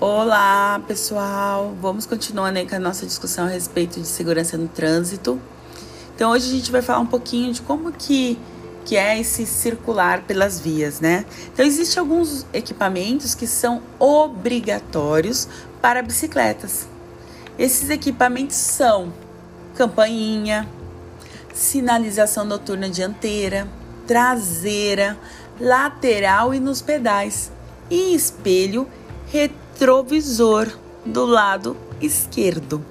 Olá, pessoal! Vamos continuando aí com a nossa discussão a respeito de segurança no trânsito. Então, hoje a gente vai falar um pouquinho de como que, que é esse circular pelas vias, né? Então, existem alguns equipamentos que são obrigatórios para bicicletas. Esses equipamentos são campainha, sinalização noturna dianteira, traseira, lateral e nos pedais, e espelho retrovisor do lado esquerdo,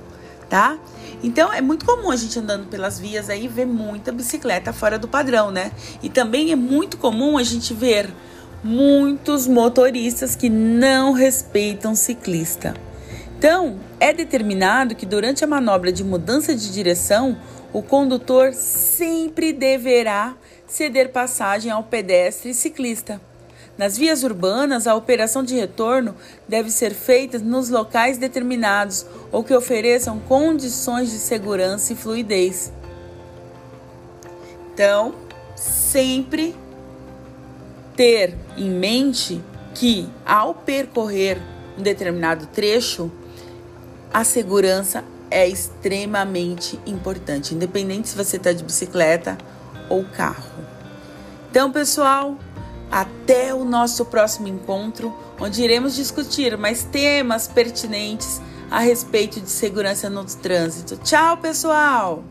tá? Então é muito comum a gente andando pelas vias aí ver muita bicicleta fora do padrão, né? E também é muito comum a gente ver muitos motoristas que não respeitam ciclista. Então, é determinado que durante a manobra de mudança de direção, o condutor sempre deverá ceder passagem ao pedestre e ciclista. Nas vias urbanas, a operação de retorno deve ser feita nos locais determinados ou que ofereçam condições de segurança e fluidez. Então, sempre ter em mente que ao percorrer um determinado trecho, a segurança é extremamente importante, independente se você está de bicicleta ou carro. Então, pessoal, até o nosso próximo encontro, onde iremos discutir mais temas pertinentes a respeito de segurança no trânsito. Tchau, pessoal!